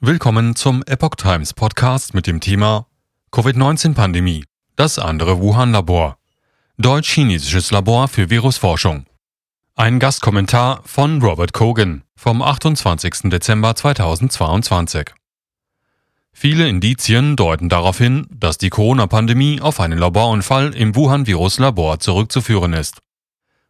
Willkommen zum Epoch Times Podcast mit dem Thema Covid-19-Pandemie. Das andere Wuhan-Labor. Deutsch-chinesisches Labor für Virusforschung. Ein Gastkommentar von Robert Kogan vom 28. Dezember 2022. Viele Indizien deuten darauf hin, dass die Corona-Pandemie auf einen Laborunfall im Wuhan-Virus-Labor zurückzuführen ist.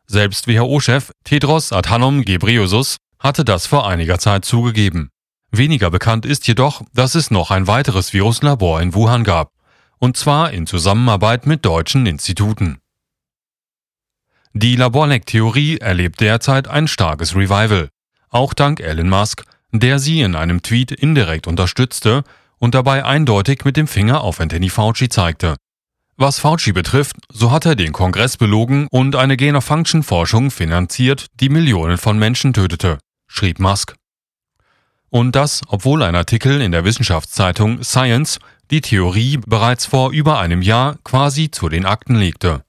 Selbst WHO-Chef Tedros Adhanom Ghebreyesus hatte das vor einiger Zeit zugegeben. Weniger bekannt ist jedoch, dass es noch ein weiteres Viruslabor in Wuhan gab, und zwar in Zusammenarbeit mit deutschen Instituten. Die Laborleck-Theorie erlebt derzeit ein starkes Revival, auch dank Elon Musk, der sie in einem Tweet indirekt unterstützte und dabei eindeutig mit dem Finger auf Anthony Fauci zeigte. Was Fauci betrifft, so hat er den Kongress belogen und eine Gain-of-Function-Forschung finanziert, die Millionen von Menschen tötete, schrieb Musk. Und das, obwohl ein Artikel in der Wissenschaftszeitung Science die Theorie bereits vor über einem Jahr quasi zu den Akten legte.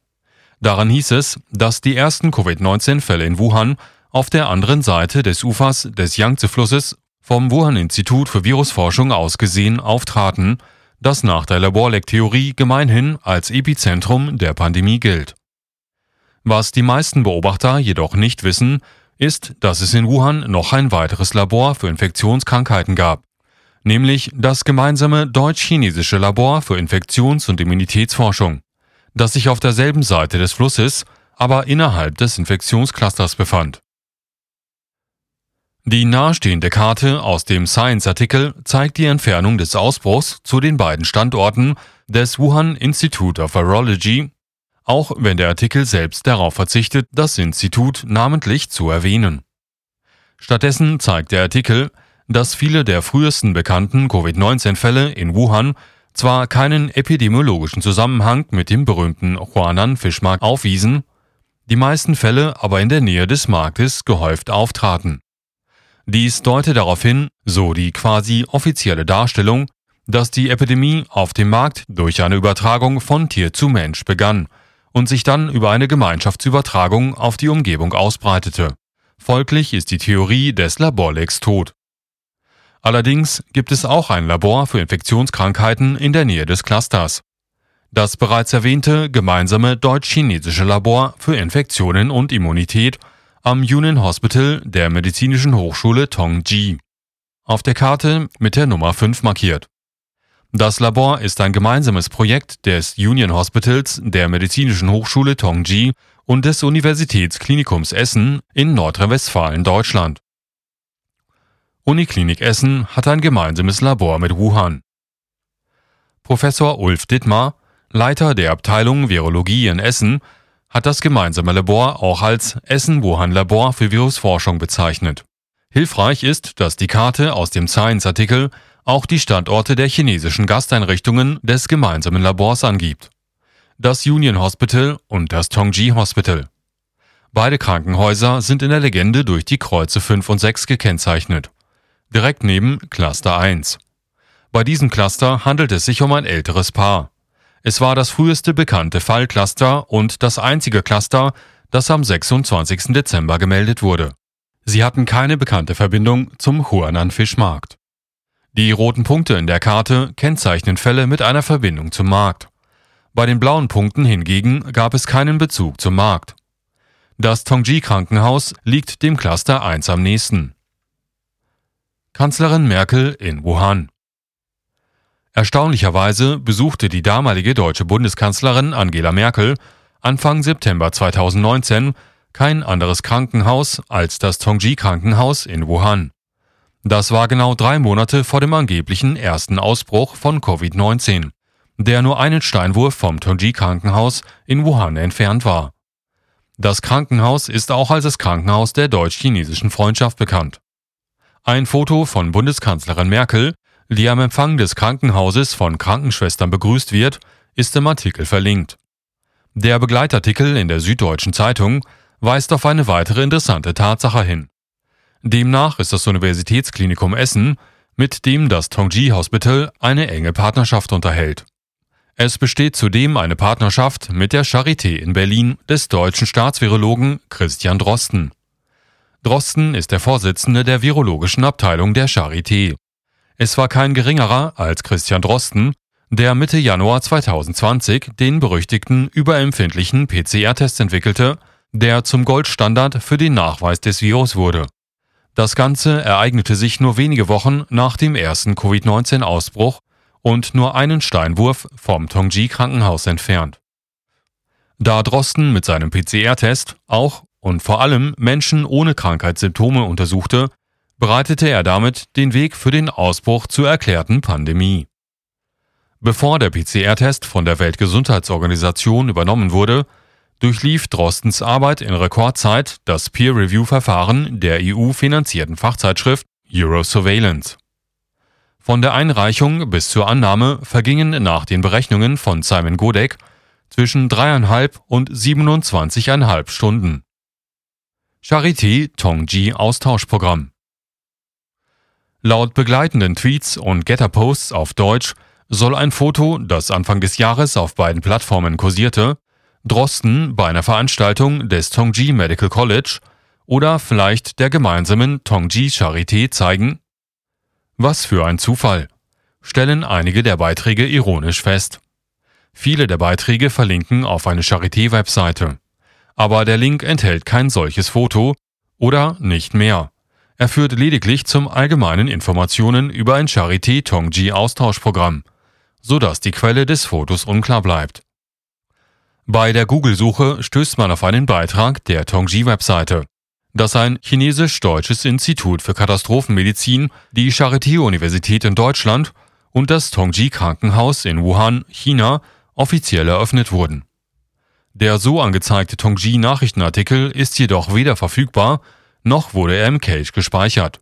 Daran hieß es, dass die ersten Covid-19-Fälle in Wuhan auf der anderen Seite des Ufers des Yangtze-Flusses vom Wuhan-Institut für Virusforschung aus gesehen auftraten, das nach der Laborleck-Theorie gemeinhin als Epizentrum der Pandemie gilt. Was die meisten Beobachter jedoch nicht wissen, ist, dass es in Wuhan noch ein weiteres Labor für Infektionskrankheiten gab, nämlich das gemeinsame deutsch-chinesische Labor für Infektions- und Immunitätsforschung, das sich auf derselben Seite des Flusses, aber innerhalb des Infektionsclusters befand. Die nahestehende Karte aus dem Science-Artikel zeigt die Entfernung des Ausbruchs zu den beiden Standorten des Wuhan Institute of Virology auch wenn der Artikel selbst darauf verzichtet, das Institut namentlich zu erwähnen. Stattdessen zeigt der Artikel, dass viele der frühesten bekannten Covid-19-Fälle in Wuhan zwar keinen epidemiologischen Zusammenhang mit dem berühmten Huanan-Fischmarkt aufwiesen, die meisten Fälle aber in der Nähe des Marktes gehäuft auftraten. Dies deute darauf hin, so die quasi offizielle Darstellung, dass die Epidemie auf dem Markt durch eine Übertragung von Tier zu Mensch begann und sich dann über eine Gemeinschaftsübertragung auf die Umgebung ausbreitete. Folglich ist die Theorie des Laborlecks tot. Allerdings gibt es auch ein Labor für Infektionskrankheiten in der Nähe des Clusters. Das bereits erwähnte gemeinsame deutsch-chinesische Labor für Infektionen und Immunität am Union Hospital der Medizinischen Hochschule Tongji. Auf der Karte mit der Nummer 5 markiert. Das Labor ist ein gemeinsames Projekt des Union Hospitals, der Medizinischen Hochschule Tongji und des Universitätsklinikums Essen in Nordrhein-Westfalen, Deutschland. Uniklinik Essen hat ein gemeinsames Labor mit Wuhan. Professor Ulf Dittmar, Leiter der Abteilung Virologie in Essen, hat das gemeinsame Labor auch als Essen-Wuhan-Labor für Virusforschung bezeichnet. Hilfreich ist, dass die Karte aus dem Science-Artikel auch die Standorte der chinesischen Gasteinrichtungen des gemeinsamen Labors angibt. Das Union Hospital und das Tongji Hospital. Beide Krankenhäuser sind in der Legende durch die Kreuze 5 und 6 gekennzeichnet. Direkt neben Cluster 1. Bei diesem Cluster handelt es sich um ein älteres Paar. Es war das früheste bekannte Fallcluster und das einzige Cluster, das am 26. Dezember gemeldet wurde. Sie hatten keine bekannte Verbindung zum Huanan-Fischmarkt. Die roten Punkte in der Karte kennzeichnen Fälle mit einer Verbindung zum Markt. Bei den blauen Punkten hingegen gab es keinen Bezug zum Markt. Das Tongji Krankenhaus liegt dem Cluster 1 am nächsten. Kanzlerin Merkel in Wuhan. Erstaunlicherweise besuchte die damalige deutsche Bundeskanzlerin Angela Merkel Anfang September 2019 kein anderes Krankenhaus als das Tongji Krankenhaus in Wuhan. Das war genau drei Monate vor dem angeblichen ersten Ausbruch von Covid-19, der nur einen Steinwurf vom Tongji Krankenhaus in Wuhan entfernt war. Das Krankenhaus ist auch als das Krankenhaus der deutsch-chinesischen Freundschaft bekannt. Ein Foto von Bundeskanzlerin Merkel, die am Empfang des Krankenhauses von Krankenschwestern begrüßt wird, ist im Artikel verlinkt. Der Begleitartikel in der Süddeutschen Zeitung weist auf eine weitere interessante Tatsache hin. Demnach ist das Universitätsklinikum Essen, mit dem das Tongji Hospital eine enge Partnerschaft unterhält. Es besteht zudem eine Partnerschaft mit der Charité in Berlin des deutschen Staatsvirologen Christian Drosten. Drosten ist der Vorsitzende der virologischen Abteilung der Charité. Es war kein geringerer als Christian Drosten, der Mitte Januar 2020 den berüchtigten überempfindlichen PCR-Test entwickelte, der zum Goldstandard für den Nachweis des Virus wurde. Das Ganze ereignete sich nur wenige Wochen nach dem ersten Covid-19-Ausbruch und nur einen Steinwurf vom Tongji Krankenhaus entfernt. Da Drosten mit seinem PCR-Test auch und vor allem Menschen ohne Krankheitssymptome untersuchte, bereitete er damit den Weg für den Ausbruch zur erklärten Pandemie. Bevor der PCR-Test von der Weltgesundheitsorganisation übernommen wurde, durchlief Drostens Arbeit in Rekordzeit das Peer-Review-Verfahren der EU-finanzierten Fachzeitschrift Eurosurveillance. Von der Einreichung bis zur Annahme vergingen nach den Berechnungen von Simon Godek zwischen dreieinhalb und 27,5 Stunden. Charité Tongji Austauschprogramm Laut begleitenden Tweets und Getter-Posts auf Deutsch soll ein Foto, das Anfang des Jahres auf beiden Plattformen kursierte, Drosten bei einer Veranstaltung des Tongji Medical College oder vielleicht der gemeinsamen Tongji Charité zeigen? Was für ein Zufall, stellen einige der Beiträge ironisch fest. Viele der Beiträge verlinken auf eine Charité-Webseite. Aber der Link enthält kein solches Foto oder nicht mehr. Er führt lediglich zum allgemeinen Informationen über ein Charité Tongji Austauschprogramm so dass die Quelle des Fotos unklar bleibt. Bei der Google-Suche stößt man auf einen Beitrag der Tongji-Webseite, dass ein chinesisch-deutsches Institut für Katastrophenmedizin, die Charité-Universität in Deutschland und das Tongji-Krankenhaus in Wuhan, China, offiziell eröffnet wurden. Der so angezeigte Tongji-Nachrichtenartikel ist jedoch weder verfügbar, noch wurde er im Cache gespeichert.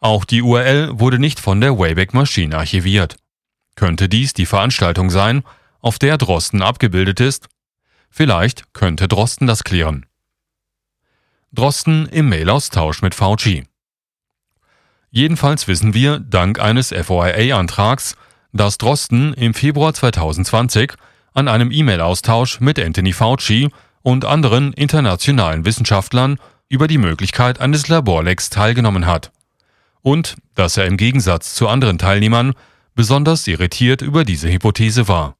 Auch die URL wurde nicht von der Wayback Machine archiviert. Könnte dies die Veranstaltung sein, auf der Drosten abgebildet ist? Vielleicht könnte Drosten das klären. Drosten im Mailaustausch mit Fauci. Jedenfalls wissen wir, dank eines FOIA-Antrags, dass Drosten im Februar 2020 an einem E-Mail-Austausch mit Anthony Fauci und anderen internationalen Wissenschaftlern über die Möglichkeit eines Laborlecks teilgenommen hat. Und dass er im Gegensatz zu anderen Teilnehmern besonders irritiert über diese Hypothese war.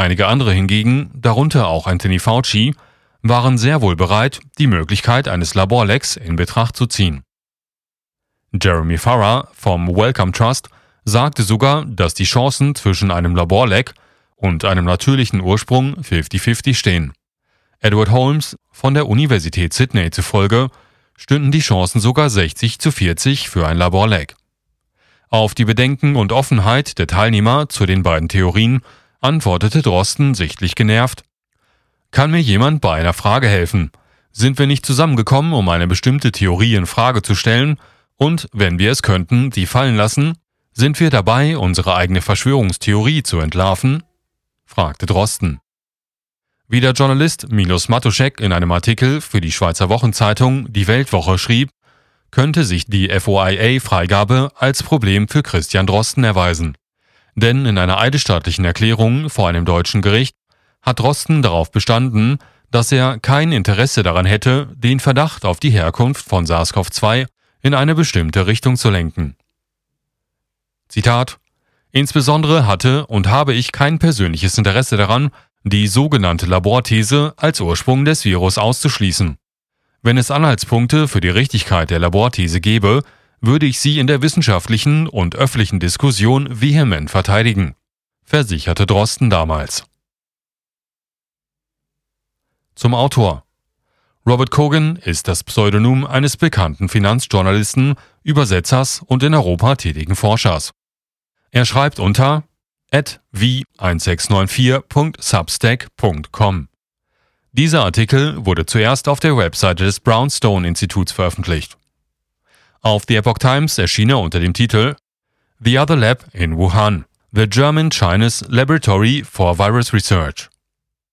Einige andere hingegen, darunter auch Anthony Fauci, waren sehr wohl bereit, die Möglichkeit eines Laborlecks in Betracht zu ziehen. Jeremy Farrar vom Wellcome Trust sagte sogar, dass die Chancen zwischen einem Laborleck und einem natürlichen Ursprung 50-50 stehen. Edward Holmes von der Universität Sydney zufolge stünden die Chancen sogar 60 zu 40 für ein Laborleck. Auf die Bedenken und Offenheit der Teilnehmer zu den beiden Theorien antwortete Drosten sichtlich genervt. Kann mir jemand bei einer Frage helfen? Sind wir nicht zusammengekommen, um eine bestimmte Theorie in Frage zu stellen? Und wenn wir es könnten, die fallen lassen? Sind wir dabei, unsere eigene Verschwörungstheorie zu entlarven? fragte Drosten. Wie der Journalist Milos Matuszek in einem Artikel für die Schweizer Wochenzeitung Die Weltwoche schrieb, könnte sich die FOIA-Freigabe als Problem für Christian Drosten erweisen. Denn in einer eidesstaatlichen Erklärung vor einem deutschen Gericht hat Drosten darauf bestanden, dass er kein Interesse daran hätte, den Verdacht auf die Herkunft von SARS-CoV-2 in eine bestimmte Richtung zu lenken. Zitat Insbesondere hatte und habe ich kein persönliches Interesse daran, die sogenannte Laborthese als Ursprung des Virus auszuschließen. Wenn es Anhaltspunkte für die Richtigkeit der Laborthese gäbe, würde ich sie in der wissenschaftlichen und öffentlichen Diskussion vehement verteidigen, versicherte Drosten damals. Zum Autor Robert Cogan ist das Pseudonym eines bekannten Finanzjournalisten, Übersetzers und in Europa tätigen Forschers. Er schreibt unter v1694.substack.com. Dieser Artikel wurde zuerst auf der Webseite des Brownstone Instituts veröffentlicht. Auf The Epoch Times erschien er unter dem Titel The Other Lab in Wuhan, The German Chinese Laboratory for Virus Research.